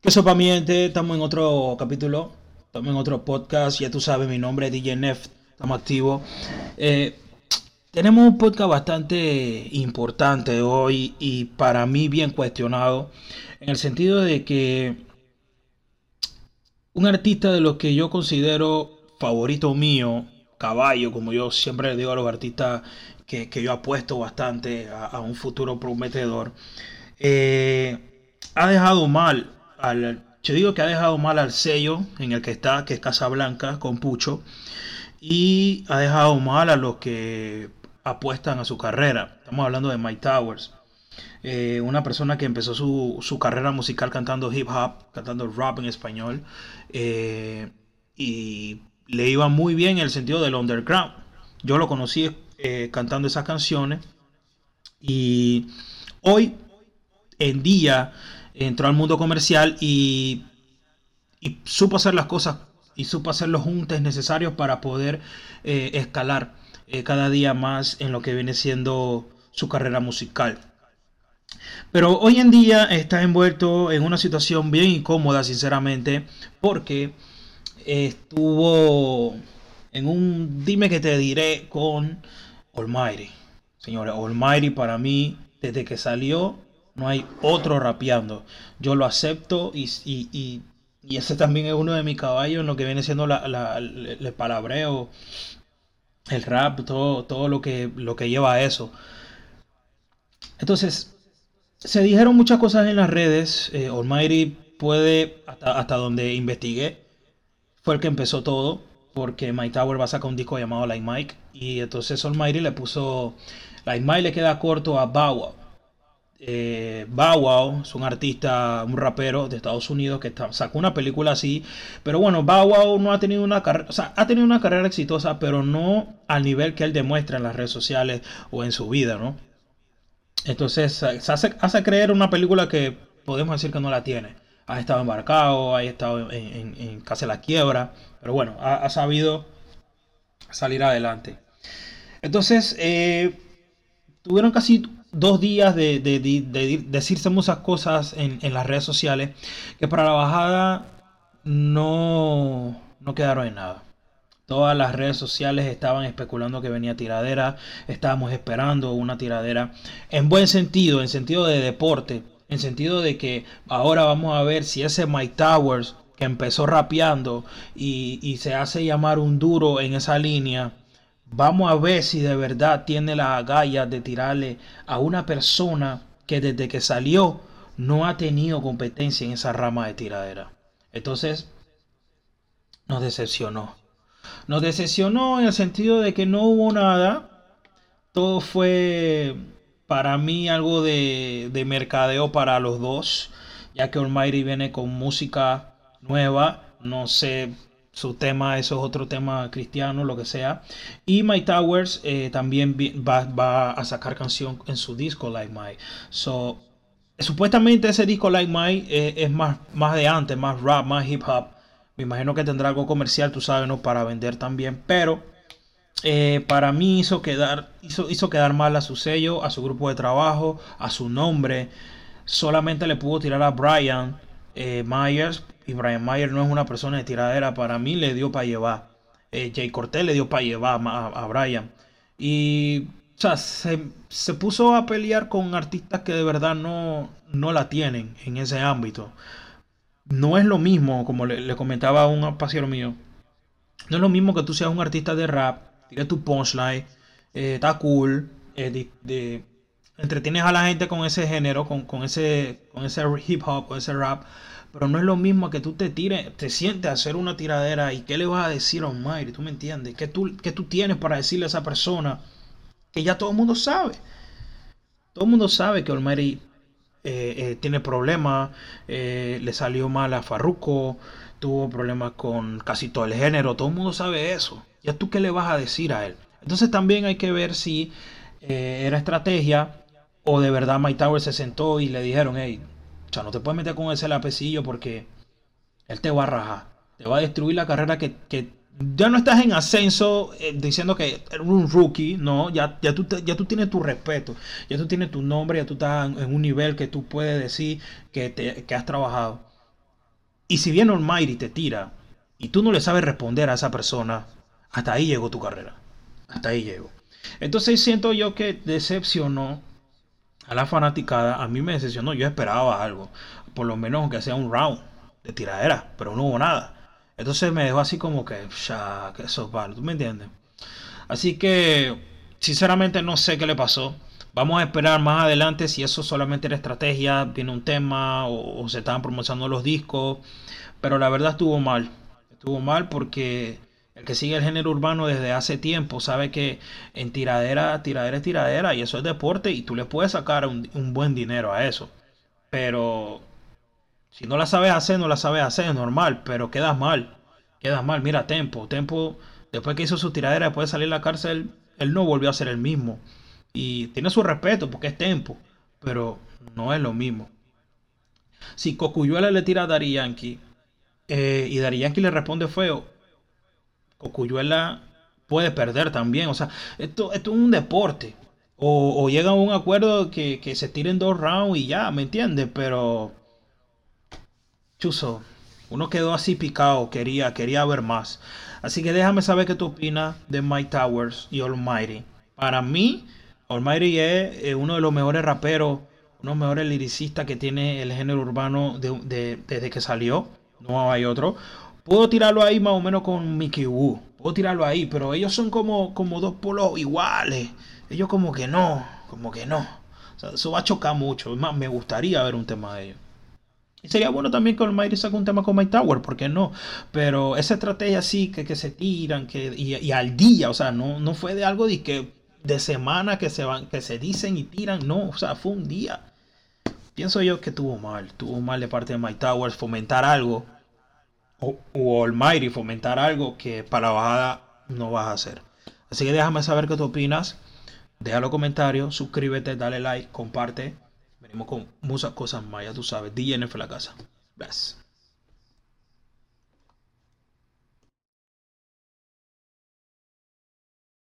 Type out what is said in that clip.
¿Qué sopa mi gente? Estamos en otro capítulo, estamos en otro podcast. Ya tú sabes, mi nombre es DJ Nef, estamos activos. Eh, tenemos un podcast bastante importante hoy y para mí bien cuestionado, en el sentido de que un artista de los que yo considero favorito mío, caballo, como yo siempre le digo a los artistas que, yo apuesto bastante a, un futuro prometedor, eh, ha dejado mal al, yo digo que ha dejado mal al sello en el que está, que es Casablanca, con Pucho, y ha dejado mal a los que apuestan a su carrera. Estamos hablando de Mike Towers. Eh, una persona que empezó su, carrera musical cantando hip hop, cantando rap en español, eh, y le iba muy bien en el sentido del underground. Yo lo conocí eh, cantando esas canciones y hoy en día entró al mundo comercial y, supo hacer las cosas y supo hacer los juntes necesarios para poder eh, escalar eh, cada día más en lo que viene siendo su carrera musical. Pero hoy en día está envuelto en una situación bien incómoda, sinceramente, porque estuvo en un dime que te diré con Almighty. Señores, Almighty para mí, desde que salió, no hay otro rapeando. Yo lo acepto y, y, ese también es uno de mis caballos en lo que viene siendo la, el palabreo, el rap, todo, todo lo, que, lo que lleva a eso. Entonces, se dijeron muchas cosas en las redes. Eh, Almighty puede, hasta, hasta donde investigué, fue el que empezó todo. Porque Mike Tower va a sacar un disco llamado Like Mike. Y entonces Almighty le puso. Like Mike le queda corto a Bow eh, es un artista, un rapero de Estados Unidos que sacó una película así. Pero bueno, Bow no ha tenido una carrera, o sea, ha tenido una carrera exitosa, pero no al nivel que él demuestra en las redes sociales o en su vida, ¿no? Entonces, se hace, creer una película que podemos decir que no la tiene. Ha estado embarcado, ha estado en, casi la quiebra, pero bueno, ha, sabido salir adelante. Entonces, eh, tuvieron casi dos días de, decirse muchas cosas en, las redes sociales que para la bajada no, no quedaron en nada. Todas las redes sociales estaban especulando que venía tiradera, estábamos esperando una tiradera en buen sentido, en sentido de deporte, en sentido de que ahora vamos a ver si ese Mike Towers que empezó rapeando y, y se hace llamar un duro en esa línea, Vamos a ver si de verdad tiene la agallas de tirarle a una persona que desde que salió no ha tenido competencia en esa rama de tiradera. Entonces, nos decepcionó. Nos decepcionó en el sentido de que no hubo nada. Todo fue para mí algo de, de mercadeo para los dos. Ya que Almighty viene con música nueva. No sé su tema, eso es otro tema cristiano, lo que sea. Y My Towers eh, también va, a sacar canción en su disco Like My. So, supuestamente ese disco Like My eh, es más, más de antes, más rap, más hip hop. Me imagino que tendrá algo comercial, tú sabes, ¿no? Para vender también. Pero eh, para mí hizo quedar, hizo, hizo quedar mal a su sello, a su grupo de trabajo, a su nombre. Solamente le pudo tirar a Brian Myers y Brian Mayer no es una persona de tiradera, para mí le dio para llevar. Eh, Jay Cortez le dio para llevar a, Brian. Y o sea, se, puso a pelear con artistas que de verdad no, no la tienen en ese ámbito. No es lo mismo, como le, comentaba a un pasiero mío, no es lo mismo que tú seas un artista de rap, tienes tu punchline, eh, está cool, eh, de, entretienes a la gente con ese género, con, con, ese, con ese hip hop, con ese rap, pero no es lo mismo que tú te tires, te sientes a hacer una tiradera y qué le vas a decir a Mayri, ¿tú me entiendes? ¿Qué tú, tú tienes para decirle a esa persona que ya todo el mundo sabe? Todo el mundo sabe que Olmeri eh, eh, tiene problemas, eh, le salió mal a Farruko, tuvo problemas con casi todo el género, todo el mundo sabe eso. ¿Ya tú qué le vas a decir a él? Entonces también hay que ver si era estrategia o de verdad Mike Tower se sentó y le dijeron, hey, o sea, no te puedes meter con ese lapecillo porque él te va a rajar. Te va a destruir la carrera que, ya no estás en ascenso eh, diciendo que eres un rookie, no, ya, ya, tú ya tú tienes tu respeto, ya tú tienes tu nombre, ya tú estás en, un nivel que tú puedes decir que, te, que has trabajado. Y si viene Almighty te tira y tú no le sabes responder a esa persona, hasta ahí llegó tu carrera. Hasta ahí llegó. Entonces siento yo que decepcionó a la fanaticada. A mí me decepcionó. Yo esperaba algo. Por lo menos que sea un round de tiradera. Pero no hubo nada. Entonces me dejó así como que, ya, que eso es ¿Tú me entiendes? Así que, sinceramente no sé qué le pasó. Vamos a esperar más adelante si eso solamente era estrategia, viene un tema o, se estaban promocionando los discos. Pero la verdad estuvo mal. Estuvo mal porque el que sigue el género urbano desde hace tiempo sabe que en tiradera, tiradera es tiradera y eso es deporte y tú le puedes sacar un, buen dinero a eso. Pero si no la sabes hacer, no la sabes hacer, es normal, pero quedas mal. Quedas mal. Mira, Tempo. Tempo, después que hizo su tiradera, después de salir de la cárcel, él no volvió a ser el mismo. Y tiene su respeto porque es Tempo, pero no es lo mismo. Si Cocuyuela le tira a Dari Yankee eh, y Dari Yankee le responde feo, Cocuyuela puede perder también. O sea, esto, es un deporte. O, o llegan a un acuerdo que, que se tiren dos rounds y ya, ¿me entiendes? Pero. Chuso, uno quedó así picado, quería, quería ver más. Así que déjame saber qué tú opinas de Mike Towers y Almighty. Para mí, Almighty es uno de los mejores raperos, uno de los mejores liricistas que tiene el género urbano desde que salió. No hay otro. Puedo tirarlo ahí más o menos con Mickey Wu. Puedo tirarlo ahí, pero ellos son como, como dos polos iguales. Ellos como que no, como que no. O sea, eso va a chocar mucho. Más, me gustaría ver un tema de ellos. Y sería bueno también que Almighty saque un tema con My Tower, ¿por qué no? Pero esa estrategia así, que, que se tiran, que, y, al día, o sea, no, no fue de algo de que de semana que se van, que se dicen y tiran, no, o sea, fue un día. Pienso yo que tuvo mal, tuvo mal de parte de My Towers fomentar algo o, Almighty fomentar algo que para la bajada no vas a hacer. Así que déjame saber qué tú opinas. Déjalo comentarios, suscríbete, dale like, comparte. Venimos con muchas cosas más, ya tú sabes. DNF la casa. Gracias.